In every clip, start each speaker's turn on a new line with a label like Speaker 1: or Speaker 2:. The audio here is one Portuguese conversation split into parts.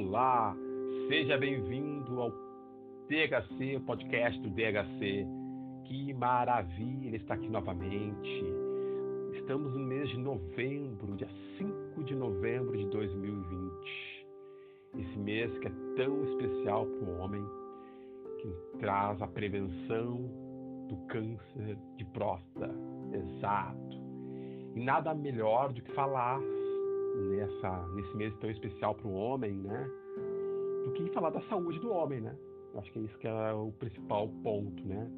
Speaker 1: Olá, seja bem-vindo ao DHC, podcast do DHC. Que maravilha estar aqui novamente. Estamos no mês de novembro, dia 5 de novembro de 2020. Esse mês que é tão especial para o homem, que traz a prevenção do câncer de próstata. Exato. E nada melhor do que falar nessa, nesse mês tão especial para o homem, né? Do que falar da saúde do homem, né? Eu acho que é isso que é o principal ponto, né?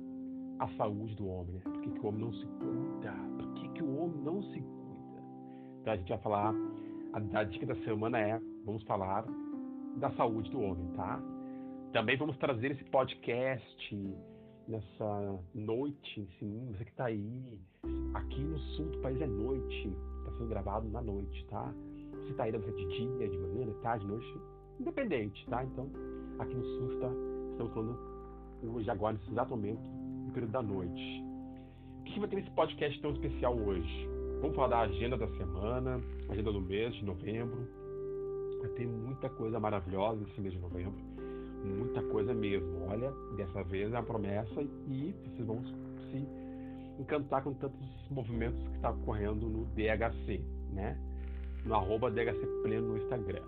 Speaker 1: A saúde do homem, né? Por que, que o homem não se cuida? Por que, que o homem não se cuida? Então a gente vai falar, a, dica da semana é, vamos falar da saúde do homem, tá? Também vamos trazer esse podcast nessa noite, sim, você que está aí, aqui no sul do país é noite, está sendo gravado na noite, tá? Você está aí de dia, de manhã, de tarde, de noite, independente, tá? Então, aqui no sul está, estamos falando hoje, agora, nesse exato momento, no período da noite. O que vai ter nesse podcast tão especial hoje? Vamos falar da agenda da semana, agenda do mês de novembro. Vai ter muita coisa maravilhosa nesse mês de novembro. Muita coisa mesmo. Olha, dessa vez é a promessa e vocês vão se encantar com tantos movimentos que estão tá ocorrendo no DHC, né? No arroba DHC Pleno no Instagram.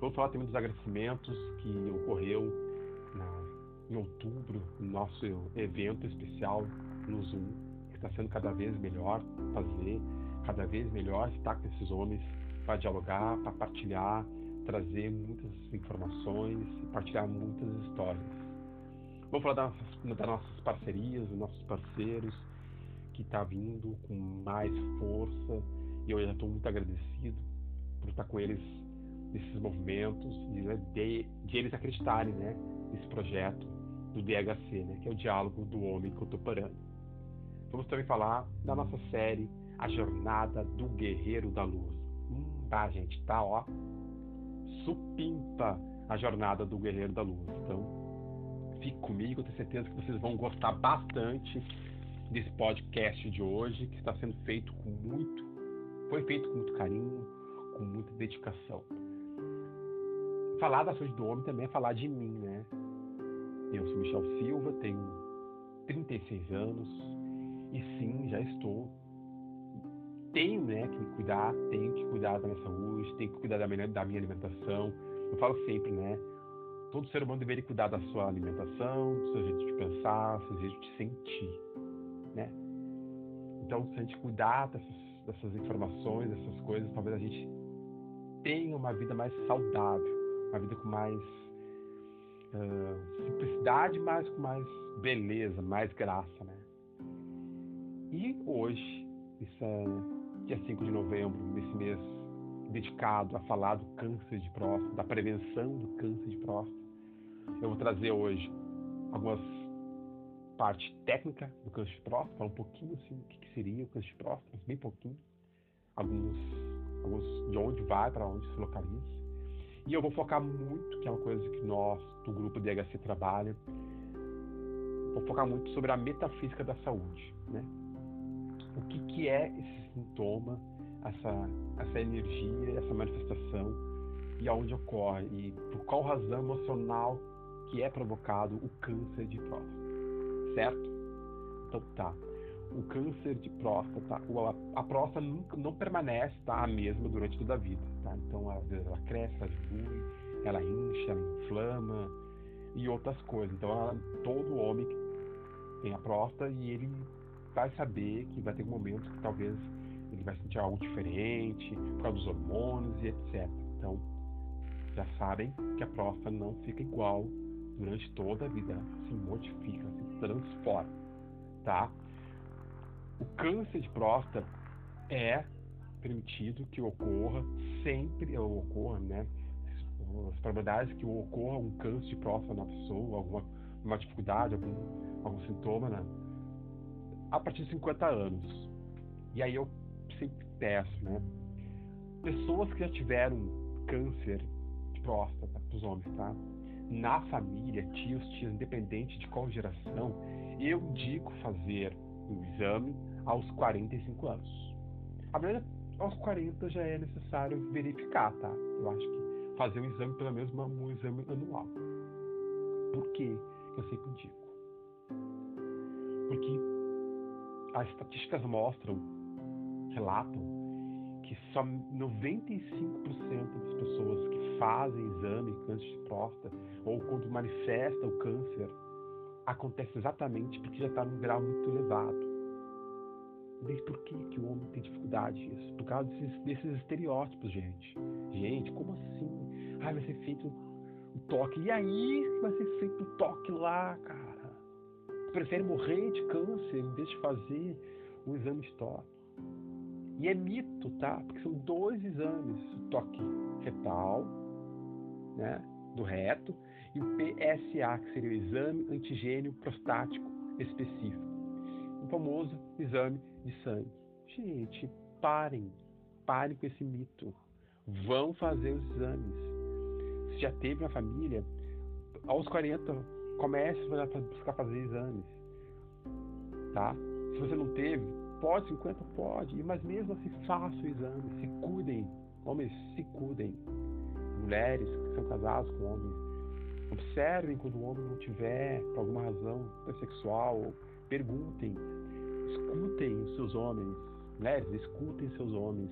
Speaker 1: Vamos falar também dos agradecimentos que ocorreu na, em outubro, no nosso evento especial no Zoom, que está sendo cada vez melhor fazer, cada vez melhor estar com esses homens para dialogar, para partilhar, trazer muitas informações e partilhar muitas histórias. Vamos falar das nossas, das nossas parcerias, dos nossos parceiros, que está vindo com mais força e eu já estou muito agradecido por estar com eles nesses movimentos, de, de, de eles acreditarem né, nesse projeto do DHC, né, que é o diálogo do homem contemporâneo. Vamos também falar da nossa série A Jornada do Guerreiro da Luz. Hum, tá, gente, tá, ó, supimpa a Jornada do Guerreiro da Luz. Então, fique comigo, eu tenho certeza que vocês vão gostar bastante desse podcast de hoje, que está sendo feito com muito foi feito com muito carinho, com muita dedicação. Falar da saúde do homem também é falar de mim, né? Eu sou Michel Silva, tenho 36 anos e sim, já estou. Tenho né, que me cuidar, tenho que cuidar da minha saúde, tenho que cuidar da minha, da minha alimentação. Eu falo sempre, né? Todo ser humano deveria cuidar da sua alimentação, do seu jeito de pensar, do seu jeito de sentir, né? Então, se a gente cuidar dessas dessas informações, dessas coisas, talvez a gente tenha uma vida mais saudável, uma vida com mais uh, simplicidade, mas com mais beleza, mais graça, né? E hoje, isso é dia 5 de novembro, nesse mês dedicado a falar do câncer de próstata, da prevenção do câncer de próstata, eu vou trazer hoje algumas parte técnica do câncer de próstata, falar um pouquinho assim o que, que seria o câncer de próstata, bem pouquinho, alguns, alguns de onde vai, para onde se localiza. E eu vou focar muito, que é uma coisa que nós do grupo DHC trabalha, vou focar muito sobre a metafísica da saúde, né? O que, que é esse sintoma, essa, essa energia, essa manifestação e aonde ocorre e por qual razão emocional que é provocado o câncer de próstata certo? Então tá. O câncer de próstata, a, próstata nunca, não permanece tá, a mesma durante toda a vida, tá? Então às vezes ela cresce, ela diminui, ela incha, ela inflama e outras coisas. Então ela, todo homem tem a próstata e ele vai saber que vai ter um momento que talvez ele vai sentir algo diferente por causa dos hormônios e etc. Então já sabem que a próstata não fica igual durante toda a vida, se modifica, se transforma, tá? O câncer de próstata é permitido que ocorra sempre, ocorra, né? As probabilidades que ocorra um câncer de próstata na pessoa, alguma uma dificuldade, algum, algum sintoma, né? A partir de 50 anos. E aí eu sempre peço, né? Pessoas que já tiveram câncer de próstata, os homens, tá? Na família, tios, tias, independente de qual geração, eu digo fazer o exame aos 45 anos. A verdade, aos 40 já é necessário verificar, tá? Eu acho que fazer um exame, pelo menos um exame anual. Por que eu sempre digo? Porque as estatísticas mostram, relatam, que só 95% das pessoas que fazem exame câncer de próstata ou quando manifesta o câncer acontece exatamente porque já está num grau muito elevado. Mas por que, que o homem tem dificuldade nisso? Por causa desses, desses estereótipos, gente. Gente, como assim? Ai, vai ser feito o toque. E aí vai ser feito o toque lá, cara? Prefere morrer de câncer em vez de fazer um exame de toque. E é mito, tá? Porque são dois exames, o toque retal, né, do reto, e o PSA, que seria o exame antigênio prostático específico. O famoso exame de sangue. Gente, parem, parem com esse mito. Vão fazer os exames. Se já teve uma família, aos 40, comece a buscar fazer exames. Tá? Se você não teve, pode 50, pode, mas mesmo assim faça o exame, se cuidem. Homens, se cuidem. Mulheres que são casadas com homens, observem quando o homem não tiver, por alguma razão, sexual, perguntem, escutem os seus homens. Mulheres, escutem seus homens.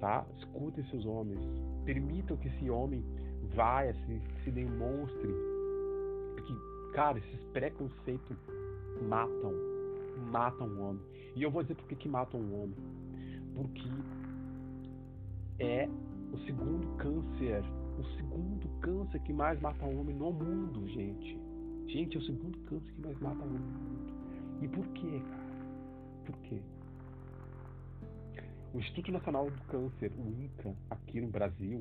Speaker 1: Tá? Escutem seus homens. Permitam que esse homem vá, se, se demonstre. Porque, cara, esses preconceitos matam. Matam o homem. E eu vou dizer por que, que matam o homem. Porque é o segundo câncer. O segundo câncer que mais mata o homem no mundo, gente. Gente, é o segundo câncer que mais mata o homem no mundo. E por quê, cara? Por quê? O Instituto Nacional do Câncer, o INCA, aqui no Brasil,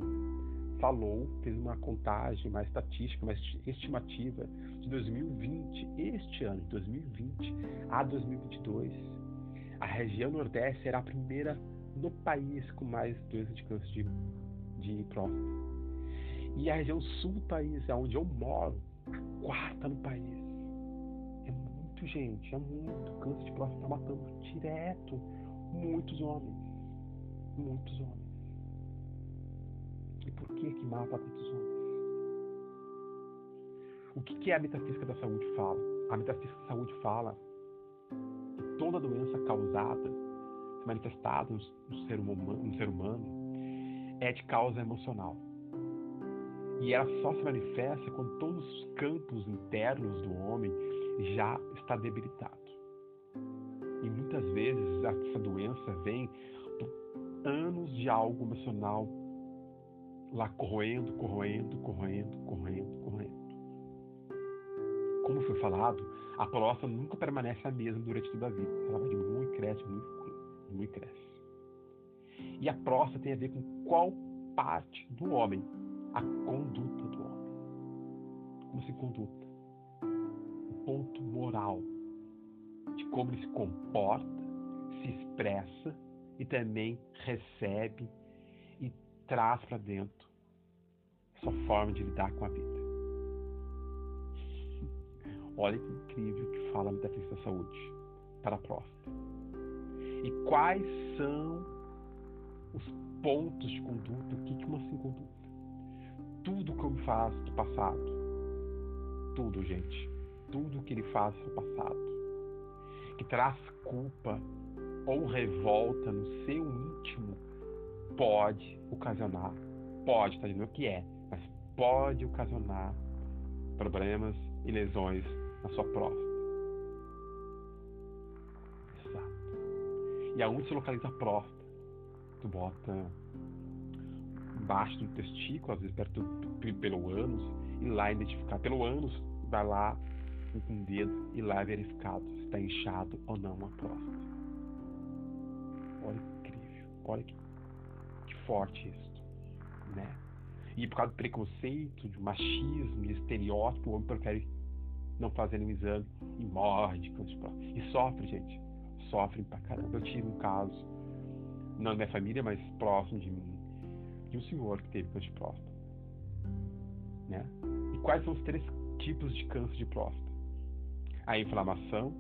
Speaker 1: falou, fez uma contagem, uma estatística, uma estimativa de 2020, este ano, 2020 a 2022, a região Nordeste será a primeira no país com mais doenças de câncer de, de próstata. E a região sul do país, é onde eu moro, quarta no país muito, gente, é muito. Câncer de próstata está matando direto muitos homens. Muitos homens. E por que que mata tantos homens? O que, que a metafísica da saúde fala? A metafísica da saúde fala que toda doença causada, manifestada no, ser humano, no ser humano, é de causa emocional. E ela só se manifesta quando todos os campos internos do homem já está debilitado. E muitas vezes essa doença vem por anos de algo emocional lá corroendo, corroendo, corroendo, corroendo, corroendo. Como foi falado, a próstata nunca permanece a mesma durante toda a vida. Ela vai diminui, cresce, diminui, cresce. E a próstata tem a ver com qual parte do homem? A conduta do homem. Como se conduta? ponto moral de como ele se comporta, se expressa e também recebe e traz para dentro sua forma de lidar com a vida. Olha que incrível que fala a metafísica da saúde para a próstata. E quais são os pontos de conduta? O que uma assim conduta? Tudo que eu me faço do passado. Tudo, gente tudo que ele faz no passado, que traz culpa ou revolta no seu íntimo, pode ocasionar, pode, está dizendo que é, mas pode ocasionar problemas e lesões na sua próstata. Exato. E aonde se localiza a próstata? Tu bota embaixo do testículo, às vezes perto do, pelo ânus, e lá identificar pelo ânus, vai lá com um dedo e lá é verificado se está inchado ou não a próstata. Olha que incrível, olha que, que forte isso, né? E por causa do preconceito, de machismo, de estereótipo, o homem prefere não fazer nenhum exame e morre de câncer de próstata. E sofre, gente. Sofrem pra caramba. Eu tive um caso, não da minha família, mas próximo de mim, de um senhor que teve câncer de próstata. Né? E quais são os três tipos de câncer de próstata? a inflamação,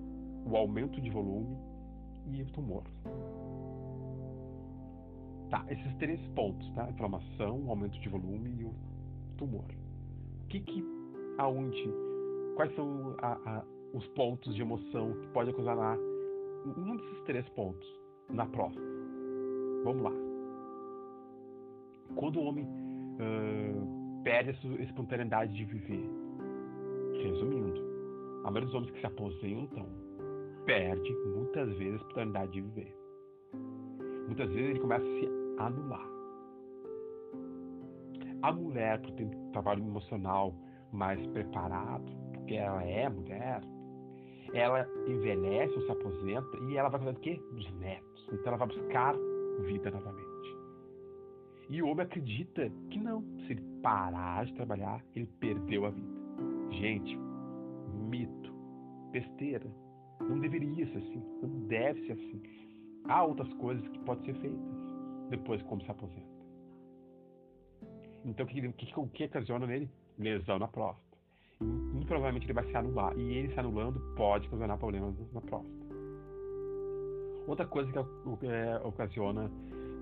Speaker 1: o aumento de volume e o tumor. Tá, esses três pontos, tá? Inflamação, aumento de volume e o tumor. O que que, aonde, quais são a, a, os pontos de emoção que pode ocasionar um desses três pontos na próstata? Vamos lá. Quando o homem uh, perde a sua espontaneidade de viver, resumindo, a maioria dos homens que se aposentam perde muitas vezes a espontaneidade de viver. Muitas vezes ele começa a se anular. A mulher, por ter um trabalho emocional mais preparado, porque ela é mulher, ela envelhece ou se aposenta e ela vai fazer o quê? Dos netos. Então ela vai buscar vida novamente. E homem acredita que não. Se ele parar de trabalhar, ele perdeu a vida. Gente, mito, besteira. Não deveria ser assim. Não deve ser assim. Há outras coisas que podem ser feitas depois como se aposenta. Então, o que, que, o que ocasiona nele? Lesão na próstata. E, provavelmente ele vai se anular. E ele se anulando pode ocasionar problemas na próstata. Outra coisa que é, ocasiona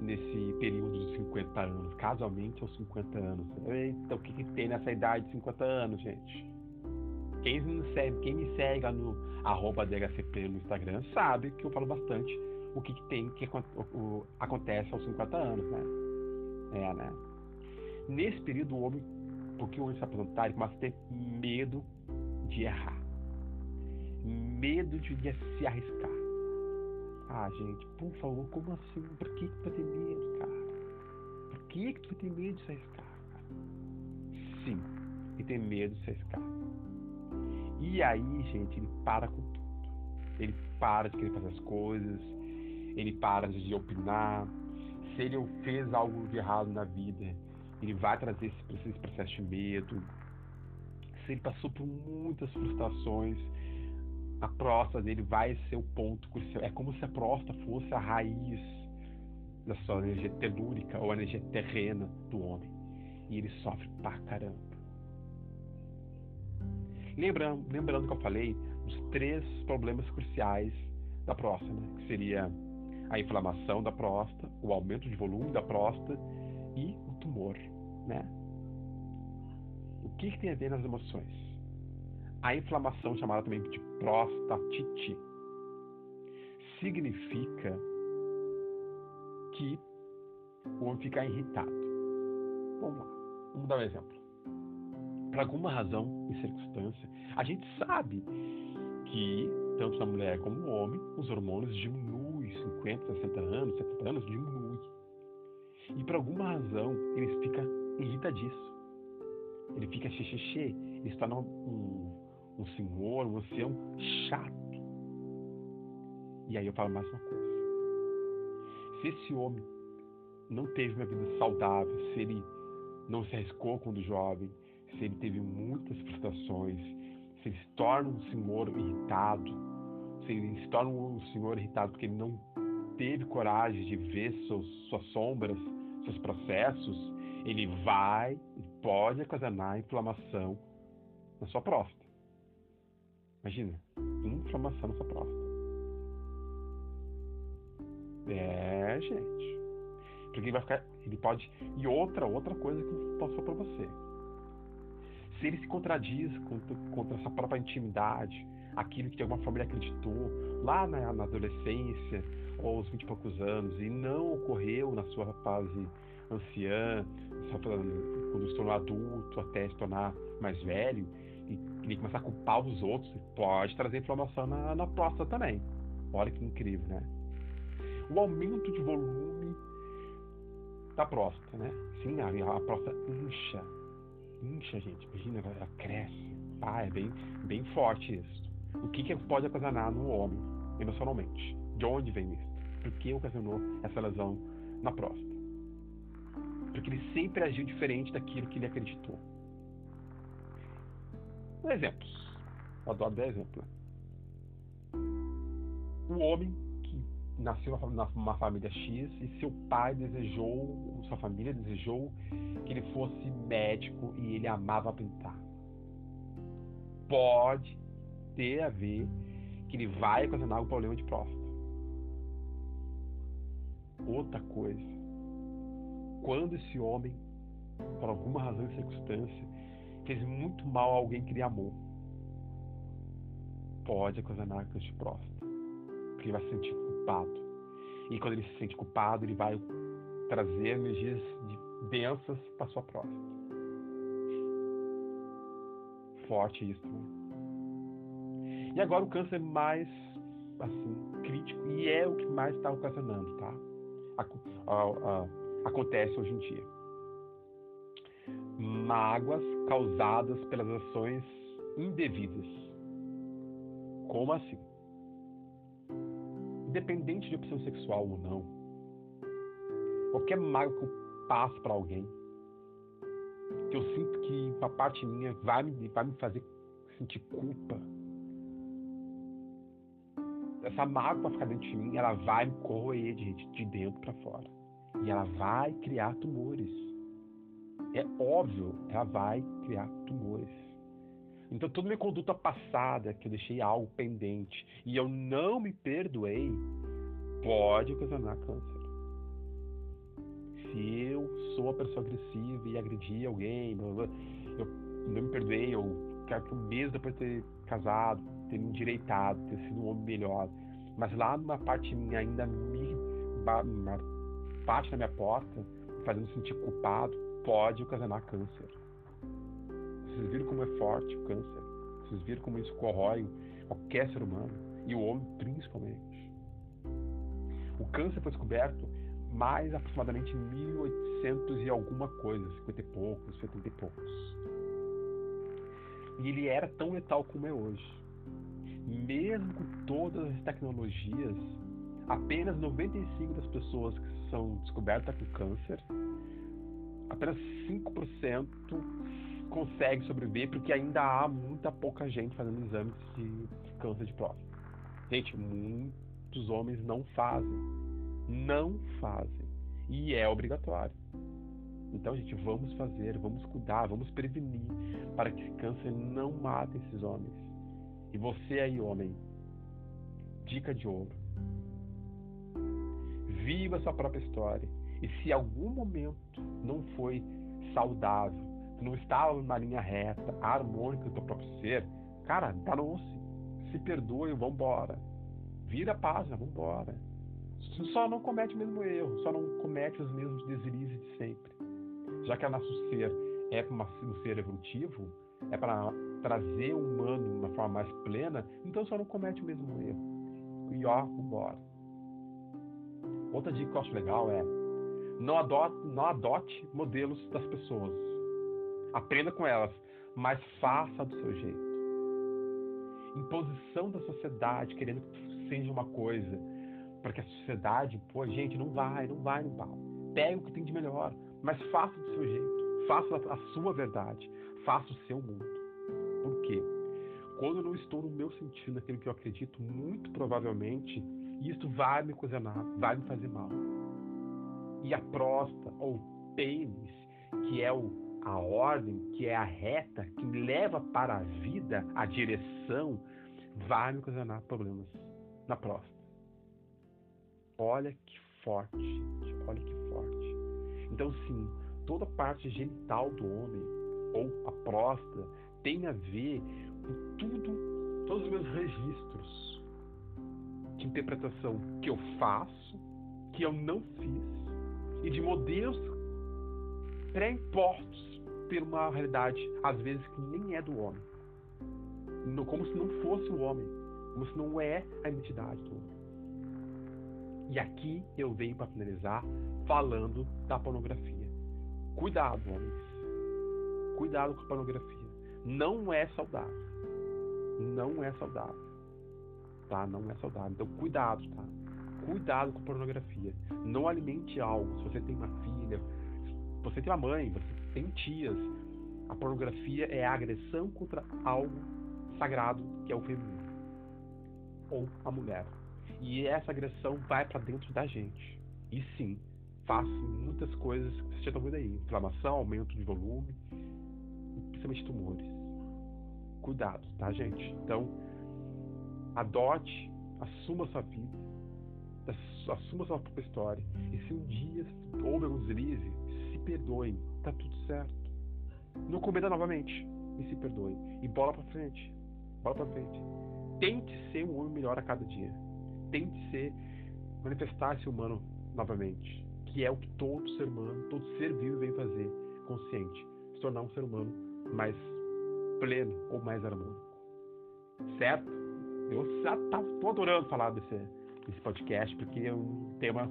Speaker 1: nesse período de 50 anos, casualmente aos 50 anos. Eita, o que, que tem nessa idade de 50 anos, gente? Quem me segue, quem me segue lá no arroba DHCP no Instagram sabe que eu falo bastante o que, que tem que o, o, acontece aos 50 anos, né? É, né? Nesse período, o homem, porque o homem se aposentar, ele começa a ter medo de errar. Medo de se arriscar. Ah, gente, por favor, como assim? Por que, que tu vai ter medo, cara? Por que, que tu vai ter medo de se arriscar, cara? Sim, ele tem medo de se arriscar. E aí, gente, ele para com tudo. Ele para de querer fazer as coisas, ele para de opinar. Se ele fez algo de errado na vida, ele vai trazer esse processo de medo. Se ele passou por muitas frustrações, a próstata dele vai ser o ponto crucial. É como se a próstata fosse a raiz da sua energia telúrica ou a energia terrena do homem. E ele sofre pra caramba. Lembrando, lembrando que eu falei dos três problemas cruciais da próstata, né? que seria a inflamação da próstata, o aumento de volume da próstata e o tumor, né? O que, que tem a ver nas emoções? A inflamação, chamada também de prostatite, significa que o homem fica irritado. Vamos lá, vamos dar um exemplo. Por alguma razão e circunstância, a gente sabe que, tanto na mulher como no homem, os hormônios diminuem 50, 60 anos, 70 anos, diminui. E por alguma razão ele fica irritadíssimo. Ele fica xixi, ele se um, um senhor, um ancião chato. E aí eu falo mais uma coisa. Se esse homem não teve uma vida saudável, se ele não se arriscou quando jovem, se ele teve muitas frustrações, se ele se torna um senhor irritado, se ele se torna um senhor irritado porque ele não teve coragem de ver seus, suas sombras, seus processos, ele vai e pode ocasionar inflamação na sua próstata. Imagina, inflamação na sua próstata. É, gente. Porque ele vai ficar. Ele pode. E outra, outra coisa que falar pra você. Se ele se contradiz contra, contra essa própria intimidade, aquilo que alguma ele acreditou lá na, na adolescência, ou aos 20 e poucos anos e não ocorreu na sua fase anciã, quando se tornou adulto até se tornar mais velho, ele começar a culpar os outros, pode trazer inflamação na, na próstata também. Olha que incrível, né? O aumento de volume da próstata, né? Sim, a, a próstata incha. Incha, gente. Imagina, ela cresce. Ah, é bem, bem forte isso. O que, que pode ocasionar no homem, emocionalmente? De onde vem isso? por que ocasionou essa lesão na próstata. Porque ele sempre agiu diferente daquilo que ele acreditou. Exemplos. Adoro dar exemplo. Né? Um homem que nasceu numa família X e seu pai desejou, sua família desejou que ele fosse médico e ele amava pintar. Pode ter a ver que ele vai ocasionar um problema de próstata outra coisa. quando esse homem, por alguma razão e circunstância, fez muito mal a alguém que ele amou, pode ocasionar câncer de próstata, porque ele vai se sentir culpado. E quando ele se sente culpado, ele vai trazer energias densas para sua próstata. Forte isso, né? E agora o câncer mais assim crítico e é o que mais está ocasionando, tá? A, a, a, acontece hoje em dia. Mágoas causadas pelas ações indevidas. Como assim? Independente de opção sexual ou não, qualquer mágoa que eu passo para alguém, que eu sinto que uma parte minha vai me, vai me fazer sentir culpa, essa mágoa ficar dentro de mim, ela vai me corroer de, de dentro para fora. E ela vai criar tumores. É óbvio, ela vai criar tumores. Então, toda minha conduta passada, que eu deixei algo pendente e eu não me perdoei, pode ocasionar câncer. Se eu sou a pessoa agressiva e agredi alguém, eu não me perdoei, eu quero que mesmo depois de ter casado, ter me endireitado, ter sido um homem melhor, mas lá numa parte minha ainda me bate na minha porta, fazendo sentir culpado, pode ocasionar câncer. Vocês viram como é forte o câncer? Vocês viram como isso corrói qualquer ser humano? E o homem principalmente. O câncer foi descoberto mais aproximadamente 1800 e alguma coisa, 50 e poucos, 70 e poucos. E ele era tão letal como é hoje. Mesmo com todas as tecnologias, apenas 95 das pessoas que são descobertas com câncer, apenas 5% consegue sobreviver porque ainda há muita pouca gente fazendo exames de câncer de próstata. Gente, muitos homens não fazem. Não fazem. E é obrigatório. Então, gente, vamos fazer, vamos cuidar, vamos prevenir para que esse câncer não mate esses homens. E você aí, homem, dica de ouro. Viva a sua própria história. E se algum momento não foi saudável, não estava na linha reta, harmônica do teu próprio ser, cara, danou-se. Se perdoe, vambora. Vira página, vambora. Só não comete o mesmo erro, só não comete os mesmos deslizes de sempre. Já que o nosso ser é um ser evolutivo, é para trazer o humano de uma forma mais plena, então só não comete o mesmo erro. E ó, vambora. Outra dica que eu acho legal é não adote, não adote modelos das pessoas. Aprenda com elas, mas faça do seu jeito. Imposição da sociedade, querendo que seja uma coisa, porque a sociedade, pô, gente, não vai, não vai no pau. Pega o que tem de melhor, mas faça do seu jeito. Faça a sua verdade. Faça o seu mundo. Por quê? Quando eu não estou no meu sentido, naquilo que eu acredito, muito provavelmente, isto vai me cozenar, vai me fazer mal. E a próstata, ou pênis, que é o, a ordem, que é a reta, que leva para a vida, a direção, vai me ocasionar problemas na próstata. Olha que forte. Olha que forte. Então, sim, toda parte genital do homem, ou a próstata, tem a ver com tudo, todos os meus registros de interpretação que eu faço, que eu não fiz, e de modelos pré-impostos por uma realidade, às vezes, que nem é do homem. Como se não fosse o homem, como se não é a identidade do homem. E aqui eu venho para finalizar falando da pornografia. Cuidado, homens. Cuidado com a pornografia. Não é saudável. Não é saudável. Tá? Não é saudável. Então, cuidado, tá? Cuidado com pornografia. Não alimente algo. Se você tem uma filha, você tem uma mãe, você tem tias, a pornografia é a agressão contra algo sagrado que é o feminino ou a mulher. E essa agressão vai para dentro da gente. E sim, faz muitas coisas que você já está vendo aí: inflamação, aumento de volume, principalmente tumores. Cuidado, tá, gente? Então, adote, assuma sua vida, assuma sua própria história. E se um dia houve algum deslize, perdoe. Tá tudo certo. Não cometa novamente. E se perdoe. E bola pra frente. Bola pra frente. Tente ser um homem melhor a cada dia. Tente ser, manifestar esse humano novamente. Que é o que todo ser humano, todo ser vivo vem fazer. Consciente. Se tornar um ser humano mais pleno ou mais harmônico. Certo? Eu já tô adorando falar desse, desse podcast, porque é um tema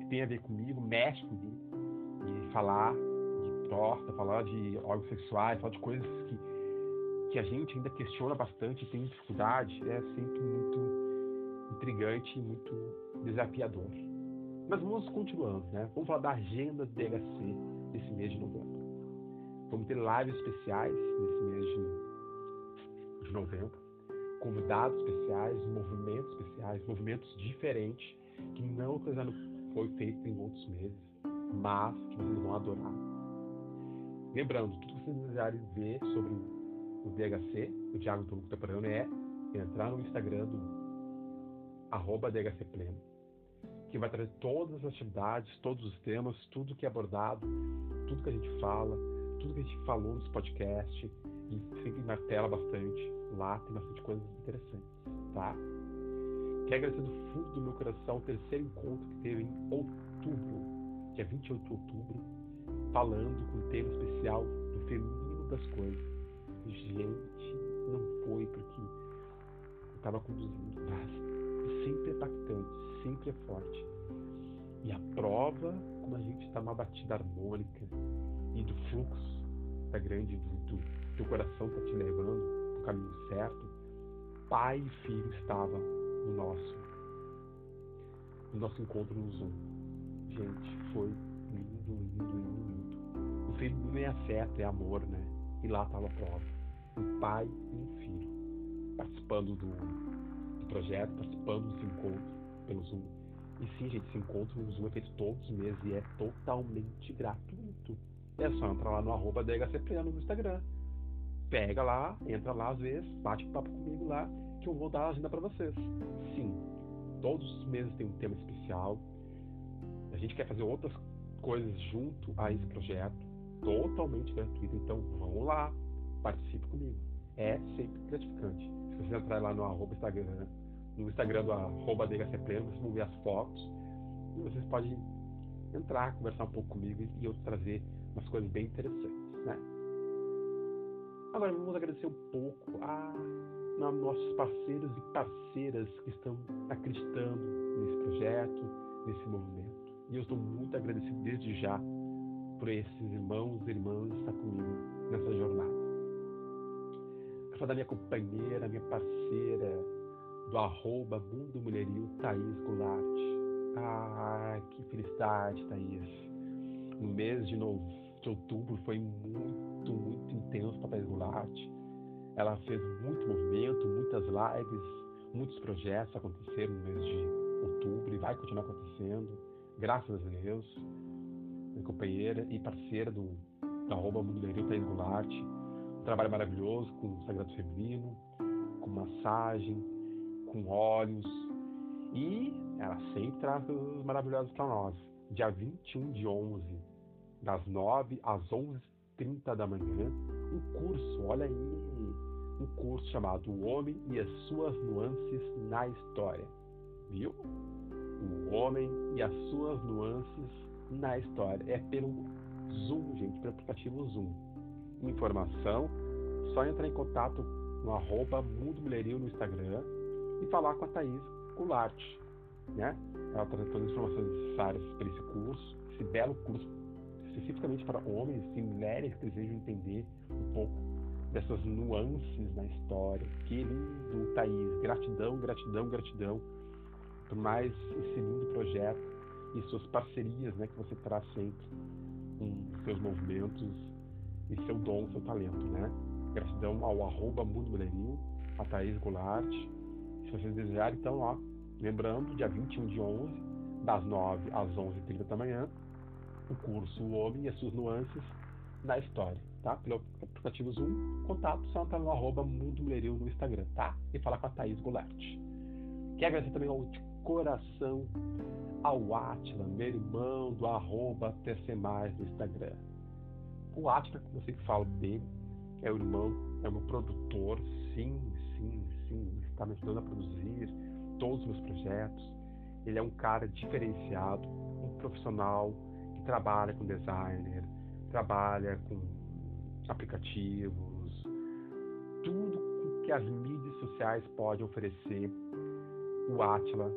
Speaker 1: que tem a ver comigo, mexe comigo. E falar de próstata, falar de órgãos sexuais, falar de coisas que, que a gente ainda questiona bastante, tem dificuldade, é sempre muito intrigante e muito desafiador. Mas vamos continuando, né? Vamos falar da agenda do DHC nesse mês de novembro. Vamos ter lives especiais nesse mês de, de novembro convidados especiais, movimentos especiais, movimentos diferentes que não foi feito em outros meses, mas que vocês vão adorar. Lembrando, tudo que vocês desejarem ver sobre o DHC, o Diálogo do Contemporâneo, é entrar no Instagram do arroba DHC Pleno, que vai trazer todas as atividades, todos os temas, tudo que é abordado, tudo que a gente fala, tudo que a gente falou nesse podcast, e sempre martela bastante Lá tem bastante coisas interessantes, tá? Quero agradecer do fundo do meu coração o terceiro encontro que teve em outubro, dia 28 de outubro, falando com um tema especial do feminino das coisas. Gente, não foi porque eu estava conduzindo, mas sempre é impactante, sempre é forte. E a prova como a gente está numa batida harmônica e do fluxo da grande do, do coração está te levando caminho certo, pai e filho estava no nosso, no nosso encontro no Zoom. Gente, foi lindo, lindo, lindo, lindo. O filho não é afeto, é amor, né? E lá estava a prova. Um pai e um filho participando do, do projeto, participando desse encontro pelo Zoom. E sim, gente, esse encontro no Zoom é feito todos os meses e é totalmente gratuito. É só entrar lá no arroba DHC no Instagram pega lá, entra lá às vezes, bate papo comigo lá, que eu vou dar a agenda para vocês. Sim, todos os meses tem um tema especial. A gente quer fazer outras coisas junto a esse projeto, totalmente gratuito. Então vamos lá, participe comigo. É sempre gratificante. Se vocês entrarem lá no arroba Instagram, no Instagram do arroba DHC Pleno, vocês vão ver as fotos e vocês podem entrar, conversar um pouco comigo e eu trazer umas coisas bem interessantes, né? Agora vamos agradecer um pouco a nossos parceiros e parceiras que estão acreditando nesse projeto, nesse movimento. E eu estou muito agradecido desde já por esses irmãos e irmãs estar comigo nessa jornada. Quero falar da minha companheira, minha parceira do arroba Mundo Thaís Goulart. Ah, que felicidade, Thaís. No mês de, novo, de outubro foi muito, muito intenso para a Goulart. Ela fez muito movimento, muitas lives, muitos projetos aconteceram no mês de outubro e vai continuar acontecendo, graças a Deus. Minha companheira e parceira do, da arroba Mundo Thaís Goulart. Um trabalho maravilhoso com o Sagrado Feminino, com massagem, com óleos. E ela sempre traz coisas maravilhosas para nós. Dia 21 de 11, das 9 às 11h30 da manhã, um curso, olha aí, um curso chamado O Homem e as Suas Nuances na História. Viu? O Homem e as Suas Nuances na História. É pelo Zoom, gente, pelo aplicativo Zoom. Informação, só entrar em contato no arroba Mundo Mulherio no Instagram e falar com a Thaís Goulart. Né? Ela traz todas as informações necessárias para esse curso, esse belo curso especificamente para homens e mulheres que desejam entender um pouco dessas nuances na história. Que lindo, Thaís. Gratidão, gratidão, gratidão por mais esse lindo projeto e suas parcerias né, que você traz sempre com seus movimentos e seu dom, seu talento. Né? Gratidão ao arroba Mundo Mulherinho, a Thaís Goulart. Se vocês desejarem, então, ó, lembrando, dia 21 de 11, das 9 às 11h30 da manhã, o curso O Homem e as suas nuances na história, tá? Pelo aplicativo Zoom, contato só entrar no arroba Mundo Mulheril no Instagram, tá? E falar com a Thaís Goulart. Quero agradecer também ao coração ao Atila, meu irmão do arroba TC Mais no Instagram. O Atila, como eu sempre falo dele, é o irmão, é o meu produtor, sim, sim, sim, está me ajudando a produzir todos os meus projetos. Ele é um cara diferenciado, um profissional trabalha com designer, trabalha com aplicativos, tudo que as mídias sociais podem oferecer. O Atila,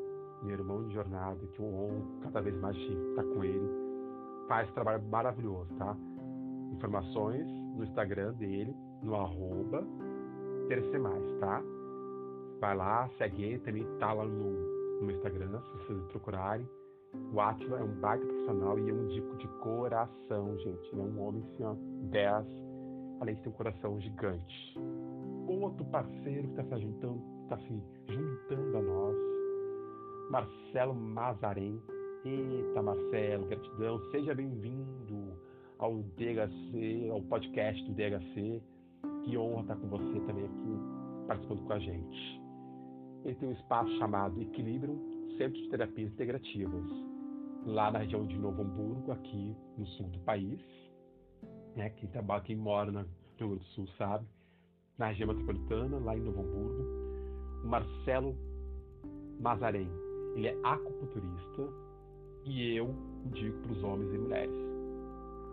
Speaker 1: meu irmão de jornada, que eu honro cada vez mais de estar com ele, faz trabalho maravilhoso, tá? Informações no Instagram dele, no arroba mais, tá? Vai lá, segue ele, também tá lá no, no Instagram, se vocês procurarem. O Atila é um baita profissional e é um dico de coração, gente. É um homem assim, ó, 10, além de ter um coração gigante. Outro parceiro que está se juntando, está se juntando a nós, Marcelo Mazarém. Eita, Marcelo, gratidão. Seja bem-vindo ao DHC, ao podcast do DHC. Que honra estar com você também aqui, participando com a gente. Ele tem um espaço chamado Equilíbrio Centro de Terapias Integrativas, lá na região de Novo Hamburgo, aqui no sul do país. Né? Quem, trabalha, quem mora no Rio Grande do Sul sabe, na região metropolitana, lá em Novo Hamburgo. O Marcelo Mazarém, ele é acupunturista e eu digo para os homens e mulheres.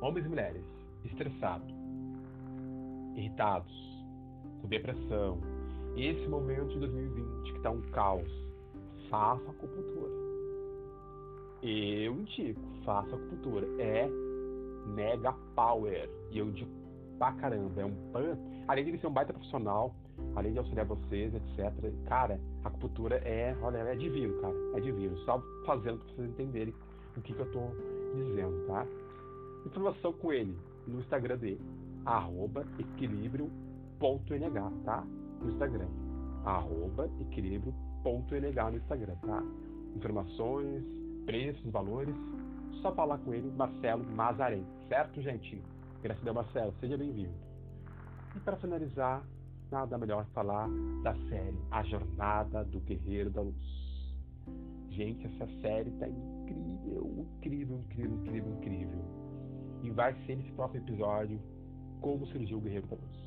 Speaker 1: Homens e mulheres estressados, irritados, com depressão, esse momento de 2020 que está um caos, faça acupuntura. Eu indico, faça acupuntura. É mega power. E eu digo pra caramba, é um pan. Além de ele ser um baita profissional, além de auxiliar vocês, etc. Cara, a acupuntura é, olha, é divino, cara. É divino. Só fazendo pra vocês entenderem o que, que eu tô dizendo, tá? Informação com ele no Instagram dele, arroba equilíbrio.nh, tá? No Instagram, arroba equilíbrio.nh no Instagram, tá? Informações, preços, valores, só falar com ele, Marcelo Mazarém, certo, gente? Gratidão, Marcelo, seja bem-vindo. E para finalizar, nada melhor falar da série A Jornada do Guerreiro da Luz. Gente, essa série tá incrível, incrível, incrível, incrível, incrível. E vai ser nesse próximo episódio como surgiu o Guerreiro da Luz.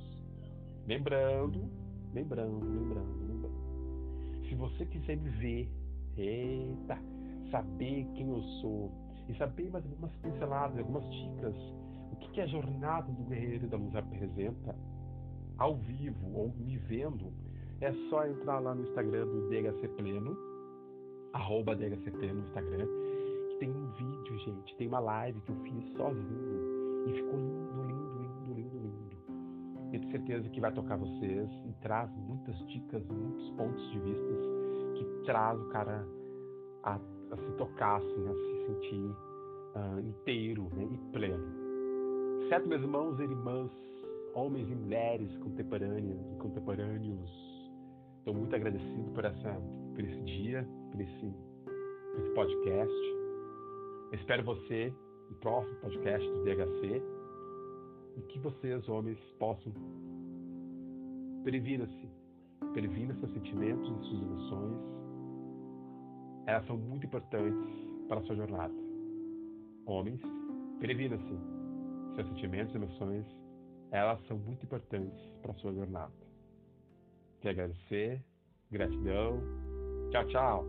Speaker 1: Lembrando, lembrando, lembrando, lembrando. Se você quiser me ver, eita, saber quem eu sou e saber mais algumas pinceladas, algumas dicas, o que, que a jornada do Guerreiro da Luz representa, ao vivo ou me vendo, é só entrar lá no Instagram do DHC Pleno, arroba DHC Pleno no Instagram, que tem um vídeo, gente, tem uma live que eu fiz sozinho e ficou lindo, lindo, lindo, lindo, lindo. Eu tenho certeza que vai tocar vocês e traz muitas dicas, muitos pontos de vista que traz o cara a, a se tocar, assim, a se sentir uh, inteiro né, e pleno. Certo, meus irmãos e irmãs, homens e mulheres contemporâneas e contemporâneos. Estou muito agradecido por, essa, por esse dia, por esse, por esse podcast. espero você no próximo podcast do DHC e que vocês, homens, possam previna-se, previna seus sentimentos e suas emoções elas são muito importantes para a sua jornada. Homens, previna-se. Seus sentimentos e emoções, elas são muito importantes para a sua jornada. Quer agradecer? Gratidão. Tchau, tchau.